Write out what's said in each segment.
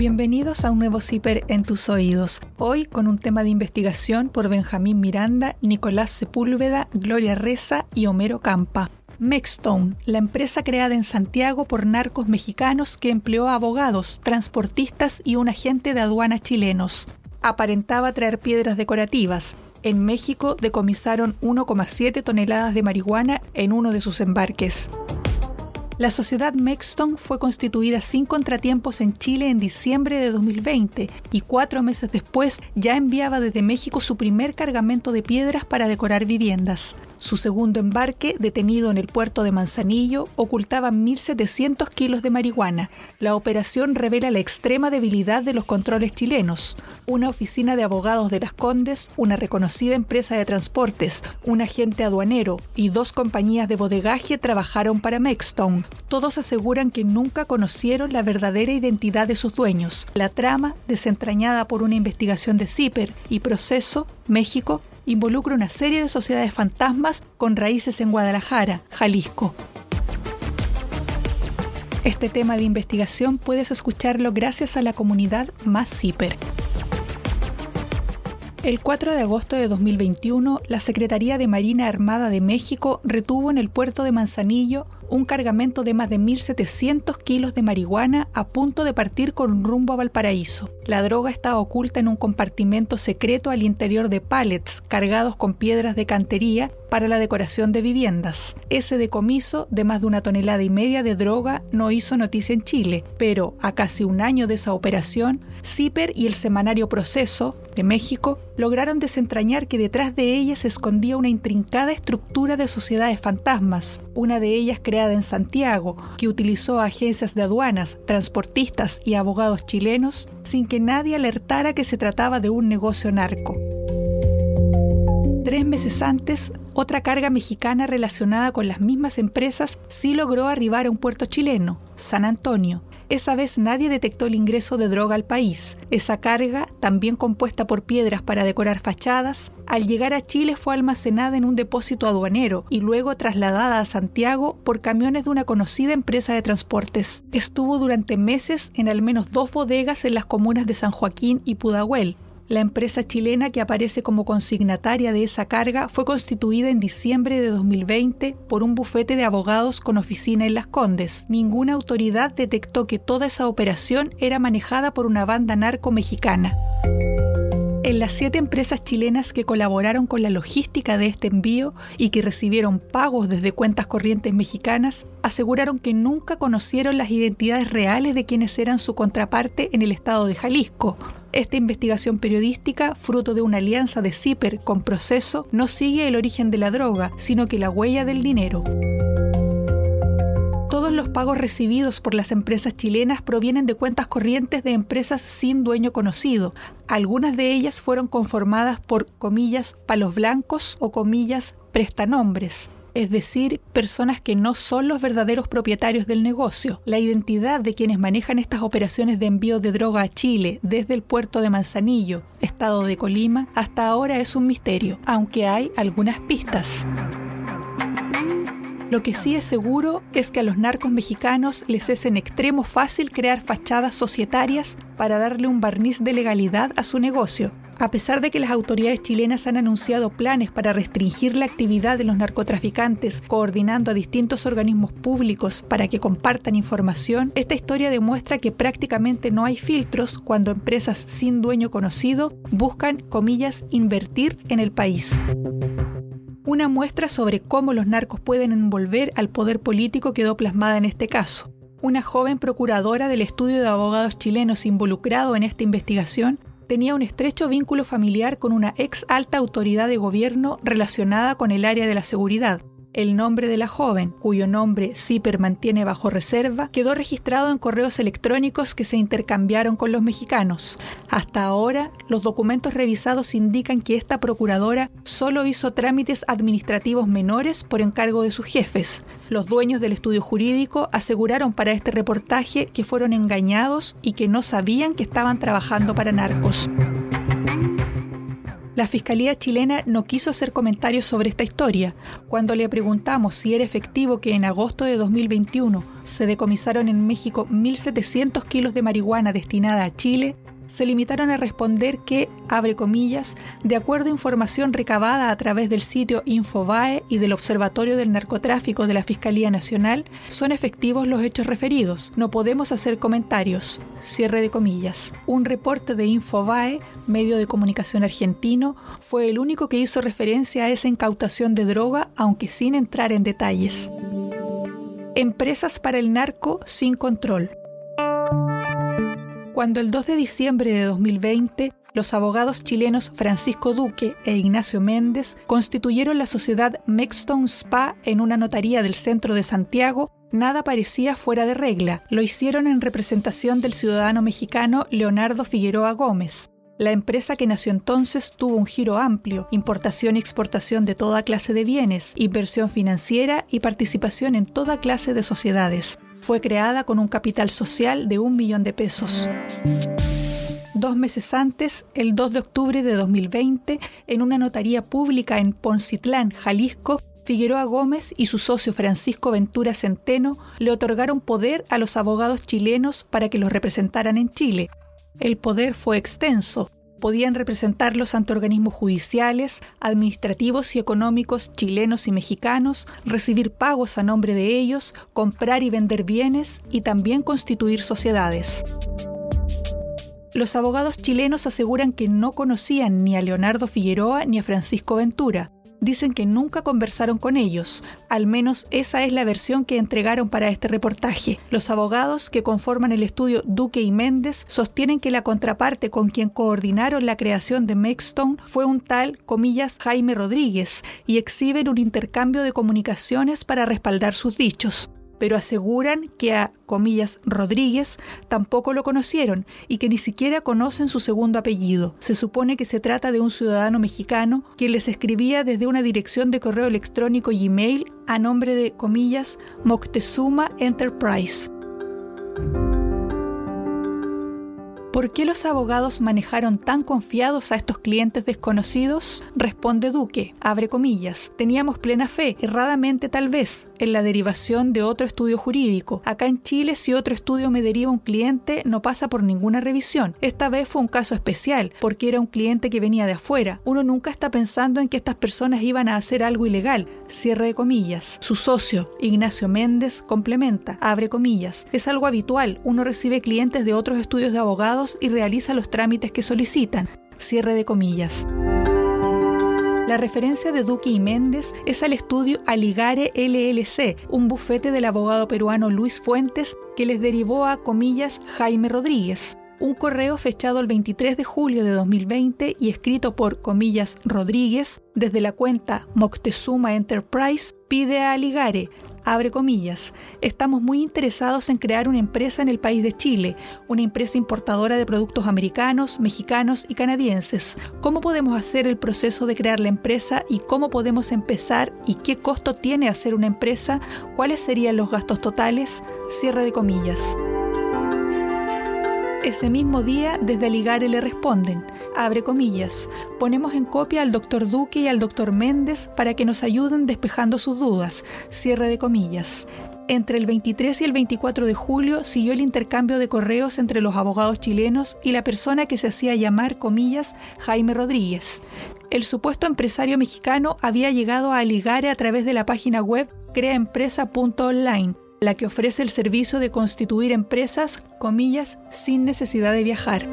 Bienvenidos a un nuevo CIPER en tus oídos. Hoy con un tema de investigación por Benjamín Miranda, Nicolás Sepúlveda, Gloria Reza y Homero Campa. Mexstone, la empresa creada en Santiago por narcos mexicanos que empleó a abogados, transportistas y un agente de aduana chilenos. Aparentaba traer piedras decorativas. En México decomisaron 1,7 toneladas de marihuana en uno de sus embarques. La sociedad Mexton fue constituida sin contratiempos en Chile en diciembre de 2020 y cuatro meses después ya enviaba desde México su primer cargamento de piedras para decorar viviendas. Su segundo embarque, detenido en el puerto de Manzanillo, ocultaba 1.700 kilos de marihuana. La operación revela la extrema debilidad de los controles chilenos. Una oficina de abogados de las Condes, una reconocida empresa de transportes, un agente aduanero y dos compañías de bodegaje trabajaron para Mexton. Todos aseguran que nunca conocieron la verdadera identidad de sus dueños. La trama, desentrañada por una investigación de CIPER y Proceso, México, involucra una serie de sociedades fantasmas con raíces en Guadalajara, Jalisco. Este tema de investigación puedes escucharlo gracias a la comunidad Más CIPER. El 4 de agosto de 2021, la Secretaría de Marina Armada de México retuvo en el puerto de Manzanillo un cargamento de más de 1.700 kilos de marihuana a punto de partir con rumbo a Valparaíso. La droga estaba oculta en un compartimento secreto al interior de pallets cargados con piedras de cantería para la decoración de viviendas. Ese decomiso de más de una tonelada y media de droga no hizo noticia en Chile, pero a casi un año de esa operación, CIPER y el semanario Proceso de México lograron desentrañar que detrás de ella se escondía una intrincada estructura de sociedades fantasmas, una de ellas creada en Santiago, que utilizó agencias de aduanas, transportistas y abogados chilenos sin que nadie alertara que se trataba de un negocio narco. Tres meses antes, otra carga mexicana relacionada con las mismas empresas sí logró arribar a un puerto chileno, San Antonio, esa vez nadie detectó el ingreso de droga al país. Esa carga, también compuesta por piedras para decorar fachadas, al llegar a Chile fue almacenada en un depósito aduanero y luego trasladada a Santiago por camiones de una conocida empresa de transportes. Estuvo durante meses en al menos dos bodegas en las comunas de San Joaquín y Pudahuel, la empresa chilena que aparece como consignataria de esa carga fue constituida en diciembre de 2020 por un bufete de abogados con oficina en Las Condes. Ninguna autoridad detectó que toda esa operación era manejada por una banda narco mexicana. En las siete empresas chilenas que colaboraron con la logística de este envío y que recibieron pagos desde cuentas corrientes mexicanas, aseguraron que nunca conocieron las identidades reales de quienes eran su contraparte en el estado de Jalisco, esta investigación periodística, fruto de una alianza de CIPER con Proceso, no sigue el origen de la droga, sino que la huella del dinero. Todos los pagos recibidos por las empresas chilenas provienen de cuentas corrientes de empresas sin dueño conocido. Algunas de ellas fueron conformadas por comillas palos blancos o comillas prestanombres es decir, personas que no son los verdaderos propietarios del negocio. La identidad de quienes manejan estas operaciones de envío de droga a Chile desde el puerto de Manzanillo, estado de Colima, hasta ahora es un misterio, aunque hay algunas pistas. Lo que sí es seguro es que a los narcos mexicanos les es en extremo fácil crear fachadas societarias para darle un barniz de legalidad a su negocio, a pesar de que las autoridades chilenas han anunciado planes para restringir la actividad de los narcotraficantes, coordinando a distintos organismos públicos para que compartan información, esta historia demuestra que prácticamente no hay filtros cuando empresas sin dueño conocido buscan, comillas, invertir en el país una muestra sobre cómo los narcos pueden envolver al poder político quedó plasmada en este caso. Una joven procuradora del estudio de abogados chilenos involucrado en esta investigación tenía un estrecho vínculo familiar con una ex alta autoridad de gobierno relacionada con el área de la seguridad. El nombre de la joven, cuyo nombre Zipper mantiene bajo reserva, quedó registrado en correos electrónicos que se intercambiaron con los mexicanos. Hasta ahora, los documentos revisados indican que esta procuradora solo hizo trámites administrativos menores por encargo de sus jefes. Los dueños del estudio jurídico aseguraron para este reportaje que fueron engañados y que no sabían que estaban trabajando para narcos. La Fiscalía chilena no quiso hacer comentarios sobre esta historia. Cuando le preguntamos si era efectivo que en agosto de 2021 se decomisaron en México 1.700 kilos de marihuana destinada a Chile, se limitaron a responder que, abre comillas, de acuerdo a información recabada a través del sitio Infobae y del Observatorio del Narcotráfico de la Fiscalía Nacional, son efectivos los hechos referidos. No podemos hacer comentarios. Cierre de comillas. Un reporte de Infobae, medio de comunicación argentino, fue el único que hizo referencia a esa incautación de droga, aunque sin entrar en detalles. Empresas para el narco sin control. Cuando el 2 de diciembre de 2020 los abogados chilenos Francisco Duque e Ignacio Méndez constituyeron la sociedad Mexstone Spa en una notaría del centro de Santiago, nada parecía fuera de regla. Lo hicieron en representación del ciudadano mexicano Leonardo Figueroa Gómez. La empresa que nació entonces tuvo un giro amplio, importación y exportación de toda clase de bienes, inversión financiera y participación en toda clase de sociedades. Fue creada con un capital social de un millón de pesos. Dos meses antes, el 2 de octubre de 2020, en una notaría pública en Poncitlán, Jalisco, Figueroa Gómez y su socio Francisco Ventura Centeno le otorgaron poder a los abogados chilenos para que los representaran en Chile. El poder fue extenso, podían representarlos ante organismos judiciales, administrativos y económicos chilenos y mexicanos, recibir pagos a nombre de ellos, comprar y vender bienes y también constituir sociedades. Los abogados chilenos aseguran que no conocían ni a Leonardo Figueroa ni a Francisco Ventura, dicen que nunca conversaron con ellos. Al menos esa es la versión que entregaron para este reportaje. Los abogados que conforman el estudio Duque y Méndez sostienen que la contraparte con quien coordinaron la creación de Maxstone fue un tal, comillas, Jaime Rodríguez, y exhiben un intercambio de comunicaciones para respaldar sus dichos pero aseguran que a, comillas, Rodríguez tampoco lo conocieron y que ni siquiera conocen su segundo apellido. Se supone que se trata de un ciudadano mexicano que les escribía desde una dirección de correo electrónico Gmail a nombre de, comillas, Moctezuma Enterprise. ¿Por qué los abogados manejaron tan confiados a estos clientes desconocidos? Responde Duque, abre comillas, teníamos plena fe, erradamente tal vez, en la derivación de otro estudio jurídico. Acá en Chile, si otro estudio me deriva un cliente, no pasa por ninguna revisión. Esta vez fue un caso especial, porque era un cliente que venía de afuera. Uno nunca está pensando en que estas personas iban a hacer algo ilegal. Cierre de comillas. Su socio, Ignacio Méndez, complementa, abre comillas. Es algo habitual, uno recibe clientes de otros estudios de abogados y realiza los trámites que solicitan. Cierre de comillas. La referencia de Duque y Méndez es al estudio Aligare LLC, un bufete del abogado peruano Luis Fuentes que les derivó a comillas Jaime Rodríguez. Un correo fechado el 23 de julio de 2020 y escrito por comillas Rodríguez desde la cuenta Moctezuma Enterprise pide a Aligare abre comillas, estamos muy interesados en crear una empresa en el país de Chile, una empresa importadora de productos americanos, mexicanos y canadienses. ¿Cómo podemos hacer el proceso de crear la empresa y cómo podemos empezar y qué costo tiene hacer una empresa? ¿Cuáles serían los gastos totales? Cierre de comillas. Ese mismo día, desde Ligare le responden, abre comillas, ponemos en copia al doctor Duque y al doctor Méndez para que nos ayuden despejando sus dudas, cierre de comillas. Entre el 23 y el 24 de julio siguió el intercambio de correos entre los abogados chilenos y la persona que se hacía llamar, comillas, Jaime Rodríguez. El supuesto empresario mexicano había llegado a Ligare a través de la página web creaempresa.online la que ofrece el servicio de constituir empresas, comillas, sin necesidad de viajar.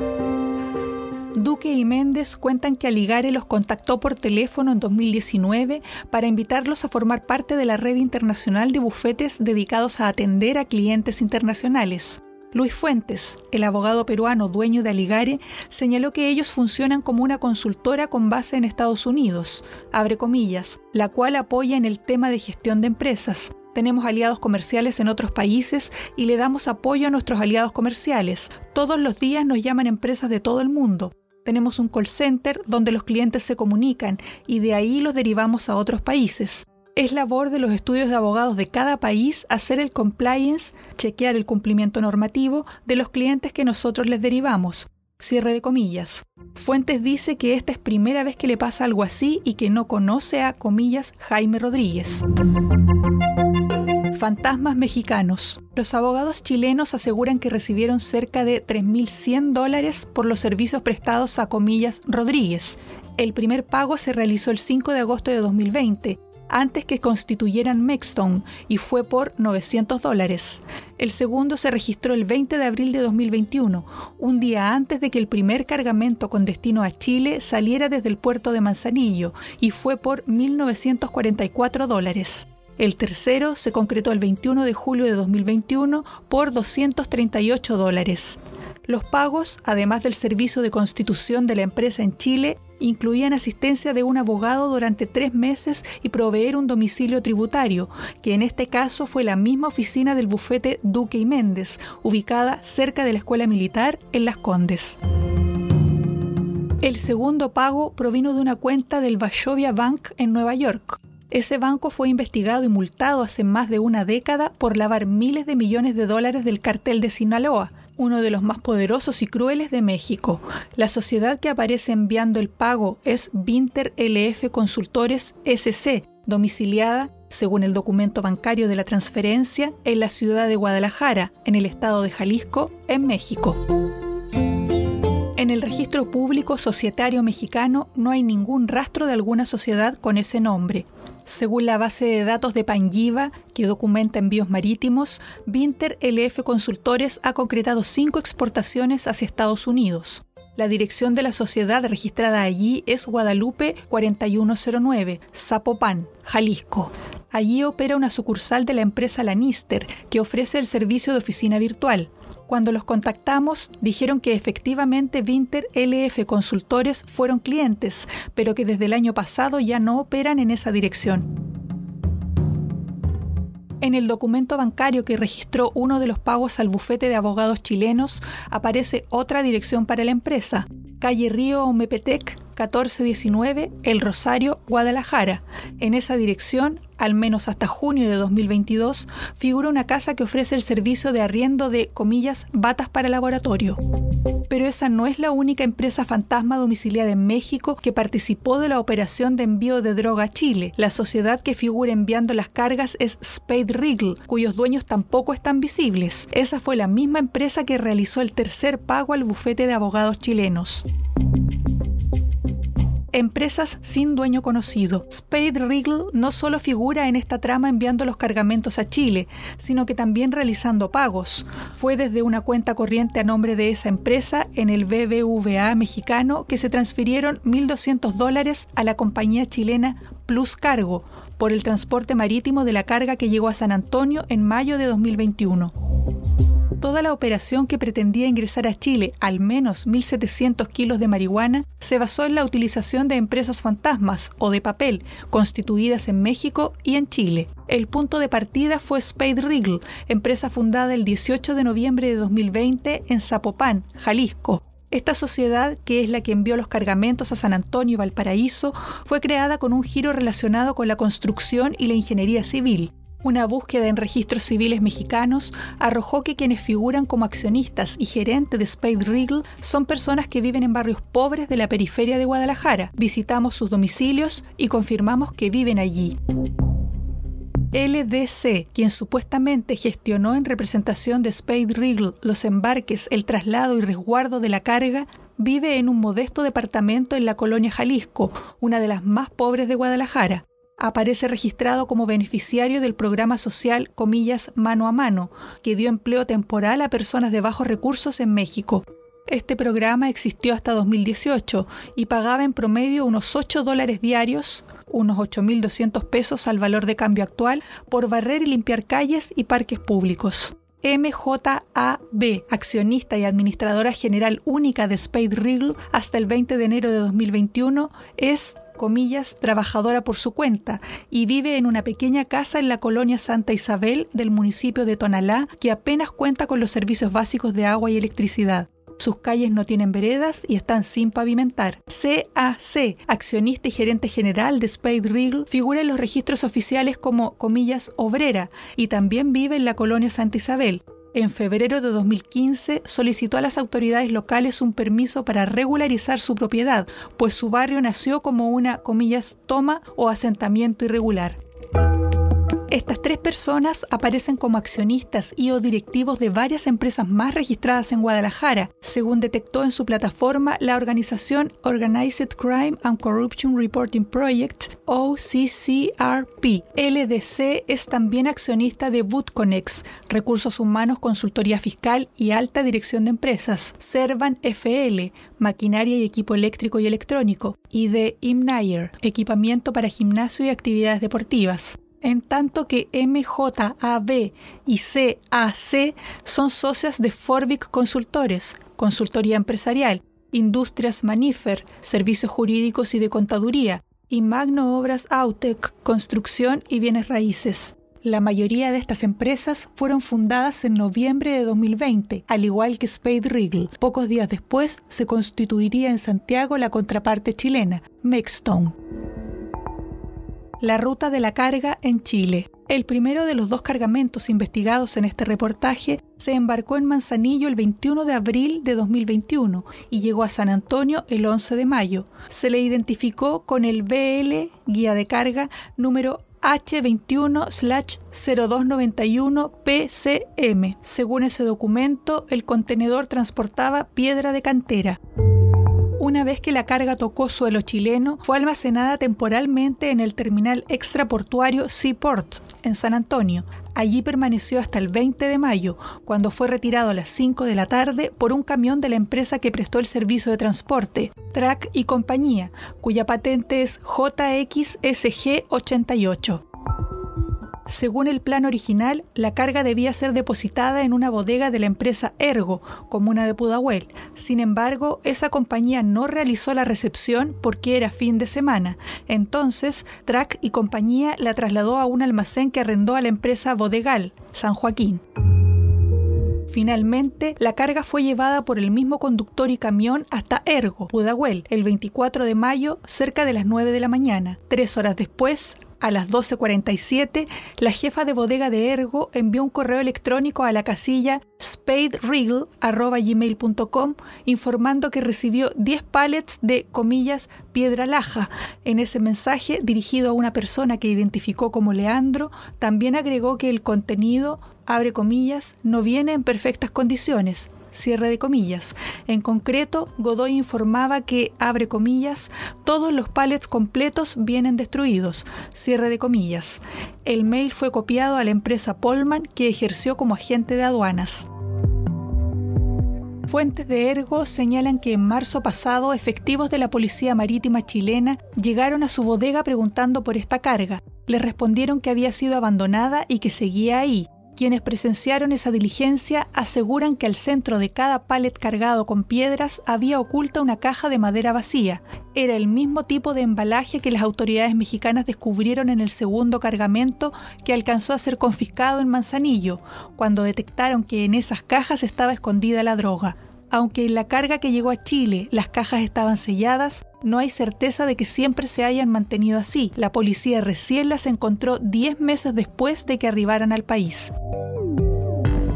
Duque y Méndez cuentan que Aligare los contactó por teléfono en 2019 para invitarlos a formar parte de la red internacional de bufetes dedicados a atender a clientes internacionales. Luis Fuentes, el abogado peruano dueño de Aligare, señaló que ellos funcionan como una consultora con base en Estados Unidos, abre comillas, la cual apoya en el tema de gestión de empresas, tenemos aliados comerciales en otros países y le damos apoyo a nuestros aliados comerciales. Todos los días nos llaman empresas de todo el mundo. Tenemos un call center donde los clientes se comunican y de ahí los derivamos a otros países. Es labor de los estudios de abogados de cada país hacer el compliance, chequear el cumplimiento normativo de los clientes que nosotros les derivamos. Cierre de comillas. Fuentes dice que esta es primera vez que le pasa algo así y que no conoce a, comillas, Jaime Rodríguez. Fantasmas mexicanos. Los abogados chilenos aseguran que recibieron cerca de 3.100 dólares por los servicios prestados a comillas Rodríguez. El primer pago se realizó el 5 de agosto de 2020 antes que constituyeran Mexstone y fue por 900 dólares. El segundo se registró el 20 de abril de 2021, un día antes de que el primer cargamento con destino a Chile saliera desde el puerto de Manzanillo y fue por 1.944 dólares. El tercero se concretó el 21 de julio de 2021 por 238 dólares. Los pagos, además del servicio de constitución de la empresa en Chile, incluían asistencia de un abogado durante tres meses y proveer un domicilio tributario, que en este caso fue la misma oficina del bufete Duque y Méndez, ubicada cerca de la escuela militar en Las Condes. El segundo pago provino de una cuenta del Vashovia Bank en Nueva York. Ese banco fue investigado y multado hace más de una década por lavar miles de millones de dólares del cartel de Sinaloa, uno de los más poderosos y crueles de México. La sociedad que aparece enviando el pago es Vinter LF Consultores SC, domiciliada, según el documento bancario de la transferencia, en la ciudad de Guadalajara, en el estado de Jalisco, en México. En el registro público societario mexicano no hay ningún rastro de alguna sociedad con ese nombre. Según la base de datos de Pangiva, que documenta envíos marítimos, Vinter LF Consultores ha concretado cinco exportaciones hacia Estados Unidos. La dirección de la sociedad registrada allí es Guadalupe 4109, Zapopan, Jalisco. Allí opera una sucursal de la empresa Lanister, que ofrece el servicio de oficina virtual. Cuando los contactamos, dijeron que efectivamente Vinter LF Consultores fueron clientes, pero que desde el año pasado ya no operan en esa dirección. En el documento bancario que registró uno de los pagos al bufete de abogados chilenos aparece otra dirección para la empresa, calle Río Omepetec 1419, El Rosario, Guadalajara. En esa dirección, al menos hasta junio de 2022, figura una casa que ofrece el servicio de arriendo de, comillas, batas para laboratorio. Pero esa no es la única empresa fantasma domiciliada en México que participó de la operación de envío de droga a Chile. La sociedad que figura enviando las cargas es Spade Regal, cuyos dueños tampoco están visibles. Esa fue la misma empresa que realizó el tercer pago al bufete de abogados chilenos empresas sin dueño conocido. Spade Regal no solo figura en esta trama enviando los cargamentos a Chile, sino que también realizando pagos. Fue desde una cuenta corriente a nombre de esa empresa en el BBVA mexicano que se transfirieron 1.200 dólares a la compañía chilena Plus Cargo por el transporte marítimo de la carga que llegó a San Antonio en mayo de 2021 toda la operación que pretendía ingresar a Chile al menos 1.700 kilos de marihuana se basó en la utilización de empresas fantasmas o de papel constituidas en México y en Chile. El punto de partida fue Spade Regal, empresa fundada el 18 de noviembre de 2020 en Zapopan, Jalisco, esta sociedad, que es la que envió los cargamentos a San Antonio y Valparaíso, fue creada con un giro relacionado con la construcción y la ingeniería civil. Una búsqueda en registros civiles mexicanos arrojó que quienes figuran como accionistas y gerentes de Spade Regal son personas que viven en barrios pobres de la periferia de Guadalajara. Visitamos sus domicilios y confirmamos que viven allí. LDC, quien supuestamente gestionó en representación de Spade Regal los embarques, el traslado y resguardo de la carga, vive en un modesto departamento en la colonia Jalisco, una de las más pobres de Guadalajara aparece registrado como beneficiario del programa social comillas mano a mano, que dio empleo temporal a personas de bajos recursos en México. Este programa existió hasta 2018 y pagaba en promedio unos 8 dólares diarios, unos 8.200 pesos al valor de cambio actual, por barrer y limpiar calles y parques públicos. MJAB, accionista y administradora general única de Spade Regal hasta el 20 de enero de 2021, es comillas, trabajadora por su cuenta y vive en una pequeña casa en la colonia Santa Isabel del municipio de Tonalá que apenas cuenta con los servicios básicos de agua y electricidad. Sus calles no tienen veredas y están sin pavimentar. CAC, accionista y gerente general de Spade Regal, figura en los registros oficiales como comillas obrera y también vive en la colonia Santa Isabel. En febrero de 2015 solicitó a las autoridades locales un permiso para regularizar su propiedad, pues su barrio nació como una, comillas, toma o asentamiento irregular. Estas tres personas aparecen como accionistas y o directivos de varias empresas más registradas en Guadalajara, según detectó en su plataforma la organización Organized Crime and Corruption Reporting Project, OCCRP. LDC es también accionista de Bootconex, Recursos Humanos, Consultoría Fiscal y Alta Dirección de Empresas, Servan FL, Maquinaria y Equipo Eléctrico y Electrónico, y de Imnayer, Equipamiento para Gimnasio y Actividades Deportivas en tanto que MJAB y CAC son socias de Forbic Consultores, consultoría empresarial, Industrias Manifer, servicios jurídicos y de contaduría, y Magno Obras Autec, construcción y bienes raíces. La mayoría de estas empresas fueron fundadas en noviembre de 2020, al igual que Spade Regal. Pocos días después se constituiría en Santiago la contraparte chilena, Mexstone la ruta de la carga en Chile. El primero de los dos cargamentos investigados en este reportaje se embarcó en Manzanillo el 21 de abril de 2021 y llegó a San Antonio el 11 de mayo. Se le identificó con el BL Guía de Carga número H21-0291-PCM. Según ese documento, el contenedor transportaba piedra de cantera una vez que la carga tocó suelo chileno, fue almacenada temporalmente en el terminal extraportuario Seaport, en San Antonio. Allí permaneció hasta el 20 de mayo, cuando fue retirado a las 5 de la tarde por un camión de la empresa que prestó el servicio de transporte, Track y Compañía, cuya patente es JXSG88. Según el plan original, la carga debía ser depositada en una bodega de la empresa Ergo, comuna de Pudahuel. Sin embargo, esa compañía no realizó la recepción porque era fin de semana. Entonces, Track y compañía la trasladó a un almacén que arrendó a la empresa Bodegal, San Joaquín. Finalmente, la carga fue llevada por el mismo conductor y camión hasta Ergo, Pudahuel, el 24 de mayo, cerca de las 9 de la mañana. Tres horas después, a las 12.47, la jefa de bodega de Ergo envió un correo electrónico a la casilla spaderegal.gmail.com informando que recibió 10 pallets de, comillas, piedra laja. En ese mensaje, dirigido a una persona que identificó como Leandro, también agregó que el contenido, abre comillas, no viene en perfectas condiciones cierre de comillas. En concreto, Godoy informaba que, abre comillas, todos los pallets completos vienen destruidos, cierre de comillas. El mail fue copiado a la empresa Polman que ejerció como agente de aduanas. Fuentes de Ergo señalan que en marzo pasado efectivos de la Policía Marítima chilena llegaron a su bodega preguntando por esta carga. Les respondieron que había sido abandonada y que seguía ahí, quienes presenciaron esa diligencia aseguran que al centro de cada palet cargado con piedras había oculta una caja de madera vacía. Era el mismo tipo de embalaje que las autoridades mexicanas descubrieron en el segundo cargamento que alcanzó a ser confiscado en Manzanillo, cuando detectaron que en esas cajas estaba escondida la droga. Aunque en la carga que llegó a Chile las cajas estaban selladas, no hay certeza de que siempre se hayan mantenido así. La policía recién las encontró 10 meses después de que arribaran al país.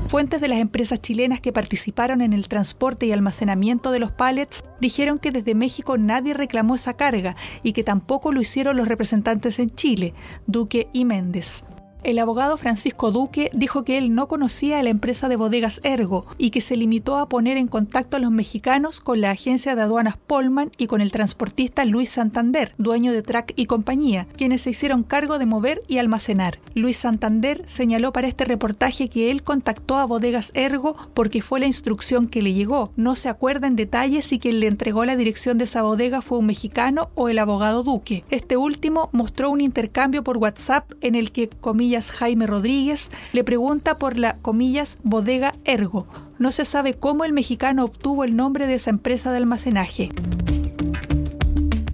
Fuentes de las empresas chilenas que participaron en el transporte y almacenamiento de los pallets dijeron que desde México nadie reclamó esa carga y que tampoco lo hicieron los representantes en Chile, Duque y Méndez. El abogado Francisco Duque dijo que él no conocía a la empresa de bodegas Ergo y que se limitó a poner en contacto a los mexicanos con la agencia de aduanas Polman y con el transportista Luis Santander, dueño de Track y compañía, quienes se hicieron cargo de mover y almacenar. Luis Santander señaló para este reportaje que él contactó a bodegas Ergo porque fue la instrucción que le llegó. No se acuerda en detalle si quien le entregó la dirección de esa bodega fue un mexicano o el abogado Duque. Este último mostró un intercambio por WhatsApp en el que, comillas, Jaime Rodríguez le pregunta por la comillas bodega Ergo. No se sabe cómo el mexicano obtuvo el nombre de esa empresa de almacenaje.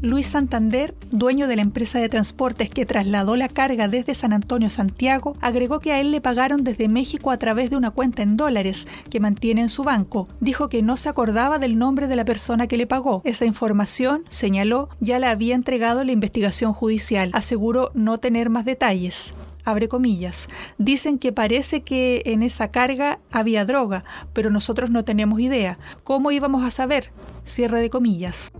Luis Santander, dueño de la empresa de transportes que trasladó la carga desde San Antonio Santiago, agregó que a él le pagaron desde México a través de una cuenta en dólares que mantiene en su banco. Dijo que no se acordaba del nombre de la persona que le pagó. Esa información, señaló, ya la había entregado la investigación judicial. Aseguró no tener más detalles. Abre comillas. Dicen que parece que en esa carga había droga, pero nosotros no tenemos idea. ¿Cómo íbamos a saber? Cierre de comillas.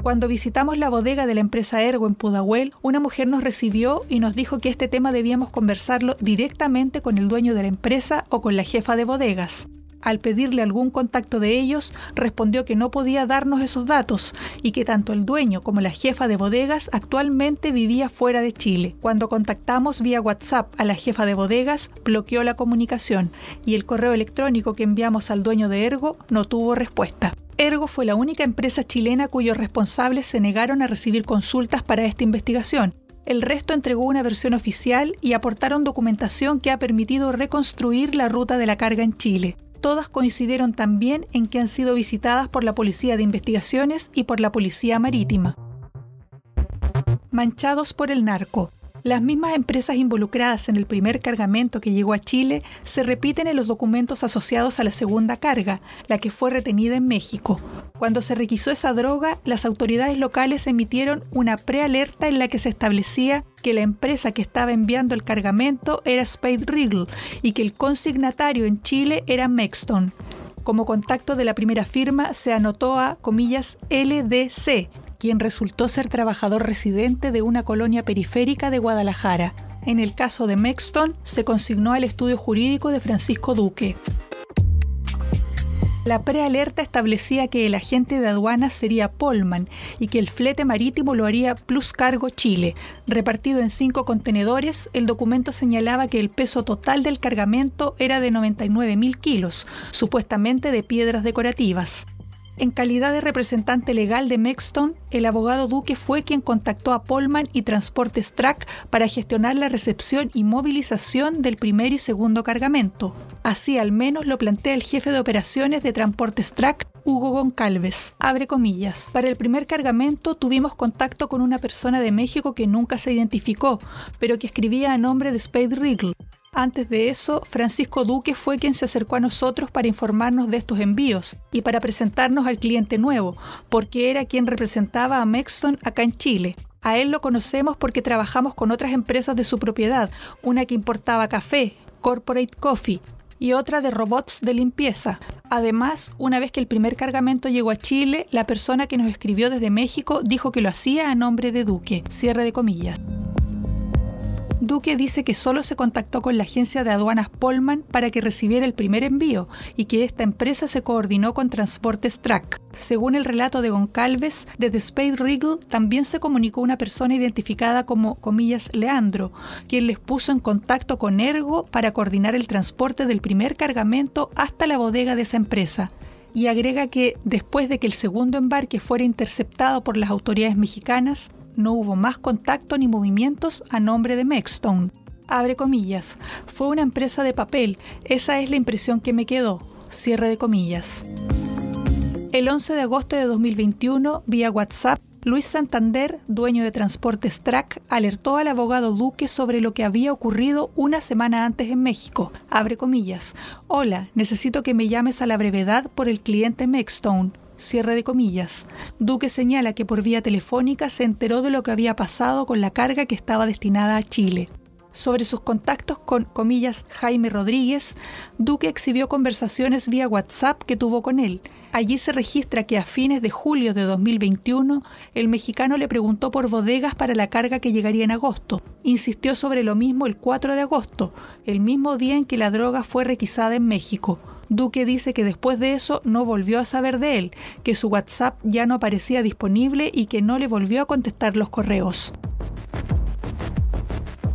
Cuando visitamos la bodega de la empresa Ergo en Pudahuel, una mujer nos recibió y nos dijo que este tema debíamos conversarlo directamente con el dueño de la empresa o con la jefa de bodegas. Al pedirle algún contacto de ellos, respondió que no podía darnos esos datos y que tanto el dueño como la jefa de bodegas actualmente vivía fuera de Chile. Cuando contactamos vía WhatsApp a la jefa de bodegas, bloqueó la comunicación y el correo electrónico que enviamos al dueño de Ergo no tuvo respuesta. Ergo fue la única empresa chilena cuyos responsables se negaron a recibir consultas para esta investigación. El resto entregó una versión oficial y aportaron documentación que ha permitido reconstruir la ruta de la carga en Chile. Todas coincidieron también en que han sido visitadas por la Policía de Investigaciones y por la Policía Marítima. Manchados por el narco. Las mismas empresas involucradas en el primer cargamento que llegó a Chile se repiten en los documentos asociados a la segunda carga, la que fue retenida en México. Cuando se requisó esa droga, las autoridades locales emitieron una prealerta en la que se establecía que la empresa que estaba enviando el cargamento era Spade Regal y que el consignatario en Chile era Mexton. Como contacto de la primera firma se anotó a, comillas, LDC, quien resultó ser trabajador residente de una colonia periférica de Guadalajara. En el caso de Mexton, se consignó al estudio jurídico de Francisco Duque. La prealerta establecía que el agente de aduanas sería Polman y que el flete marítimo lo haría Plus Cargo Chile. Repartido en cinco contenedores, el documento señalaba que el peso total del cargamento era de 99.000 kilos, supuestamente de piedras decorativas. En calidad de representante legal de Mexton, el abogado Duque fue quien contactó a Polman y Transportes Track para gestionar la recepción y movilización del primer y segundo cargamento. Así al menos lo plantea el jefe de operaciones de Transportes Track, Hugo Goncalves. Abre comillas. Para el primer cargamento tuvimos contacto con una persona de México que nunca se identificó, pero que escribía a nombre de Spade Regal. Antes de eso, Francisco Duque fue quien se acercó a nosotros para informarnos de estos envíos y para presentarnos al cliente nuevo, porque era quien representaba a Mexton acá en Chile. A él lo conocemos porque trabajamos con otras empresas de su propiedad, una que importaba café, Corporate Coffee, y otra de robots de limpieza. Además, una vez que el primer cargamento llegó a Chile, la persona que nos escribió desde México dijo que lo hacía a nombre de Duque. Cierre de comillas. Duque dice que solo se contactó con la agencia de aduanas Polman para que recibiera el primer envío y que esta empresa se coordinó con Transportes Track. Según el relato de Goncalves, desde Spade Regal también se comunicó una persona identificada como, comillas, Leandro, quien les puso en contacto con Ergo para coordinar el transporte del primer cargamento hasta la bodega de esa empresa y agrega que después de que el segundo embarque fuera interceptado por las autoridades mexicanas, no hubo más contacto ni movimientos a nombre de Mexstone. Abre comillas, fue una empresa de papel, esa es la impresión que me quedó. Cierre de comillas. El 11 de agosto de 2021, vía WhatsApp, Luis Santander, dueño de Transportes Track, alertó al abogado Duque sobre lo que había ocurrido una semana antes en México. Abre comillas. Hola, necesito que me llames a la brevedad por el cliente Mexstone. Cierre de comillas. Duque señala que por vía telefónica se enteró de lo que había pasado con la carga que estaba destinada a Chile. Sobre sus contactos con, Jaime Rodríguez, Duque exhibió conversaciones vía WhatsApp que tuvo con él. Allí se registra que a fines de julio de 2021, el mexicano le preguntó por bodegas para la carga que llegaría en agosto. Insistió sobre lo mismo el 4 de agosto, el mismo día en que la droga fue requisada en México. Duque dice que después de eso no volvió a saber de él, que su WhatsApp ya no aparecía disponible y que no le volvió a contestar los correos.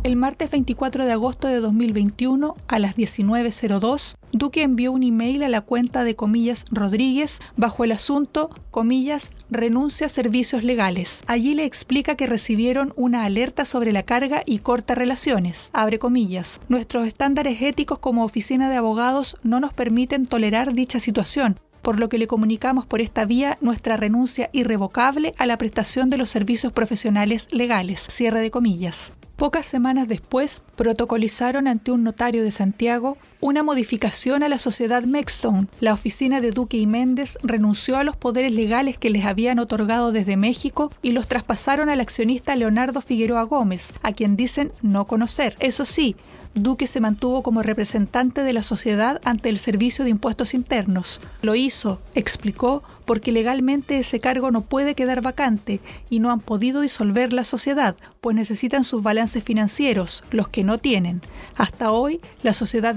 El martes 24 de agosto de 2021, a las 19.02, Duque envió un email a la cuenta de comillas Rodríguez bajo el asunto comillas renuncia a servicios legales. Allí le explica que recibieron una alerta sobre la carga y corta relaciones. Abre comillas. Nuestros estándares éticos como oficina de abogados no nos permiten tolerar dicha situación, por lo que le comunicamos por esta vía nuestra renuncia irrevocable a la prestación de los servicios profesionales legales. Cierre de comillas. Pocas semanas después, protocolizaron ante un notario de Santiago una modificación a la sociedad Mexstone. La oficina de Duque y Méndez renunció a los poderes legales que les habían otorgado desde México y los traspasaron al accionista Leonardo Figueroa Gómez, a quien dicen no conocer. Eso sí, Duque se mantuvo como representante de la sociedad ante el Servicio de Impuestos Internos. Lo hizo, explicó, porque legalmente ese cargo no puede quedar vacante y no han podido disolver la sociedad, pues necesitan sus balances financieros, los que no tienen. Hasta hoy, la sociedad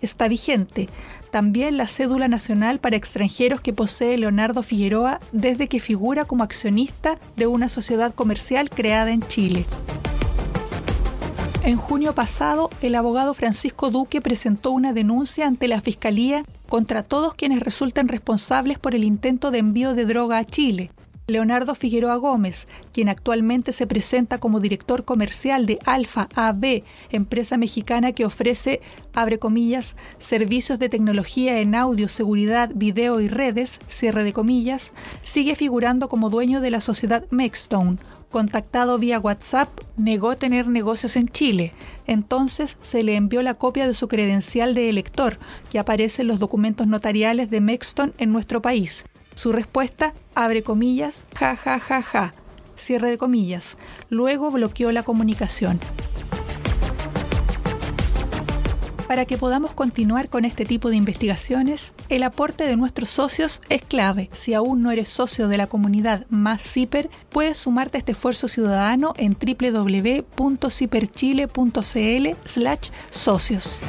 Está vigente. También la cédula nacional para extranjeros que posee Leonardo Figueroa desde que figura como accionista de una sociedad comercial creada en Chile. En junio pasado, el abogado Francisco Duque presentó una denuncia ante la Fiscalía contra todos quienes resulten responsables por el intento de envío de droga a Chile. Leonardo Figueroa Gómez, quien actualmente se presenta como director comercial de Alfa AB, empresa mexicana que ofrece, abre comillas, servicios de tecnología en audio, seguridad, video y redes, cierre de comillas, sigue figurando como dueño de la sociedad Mexstone, contactado vía WhatsApp, negó tener negocios en Chile. Entonces se le envió la copia de su credencial de elector, que aparece en los documentos notariales de Mexton en nuestro país. Su respuesta, abre comillas, ja ja ja ja, cierre de comillas. Luego bloqueó la comunicación. Para que podamos continuar con este tipo de investigaciones, el aporte de nuestros socios es clave. Si aún no eres socio de la comunidad Más CIPER, puedes sumarte a este esfuerzo ciudadano en www.ciperchile.cl/socios.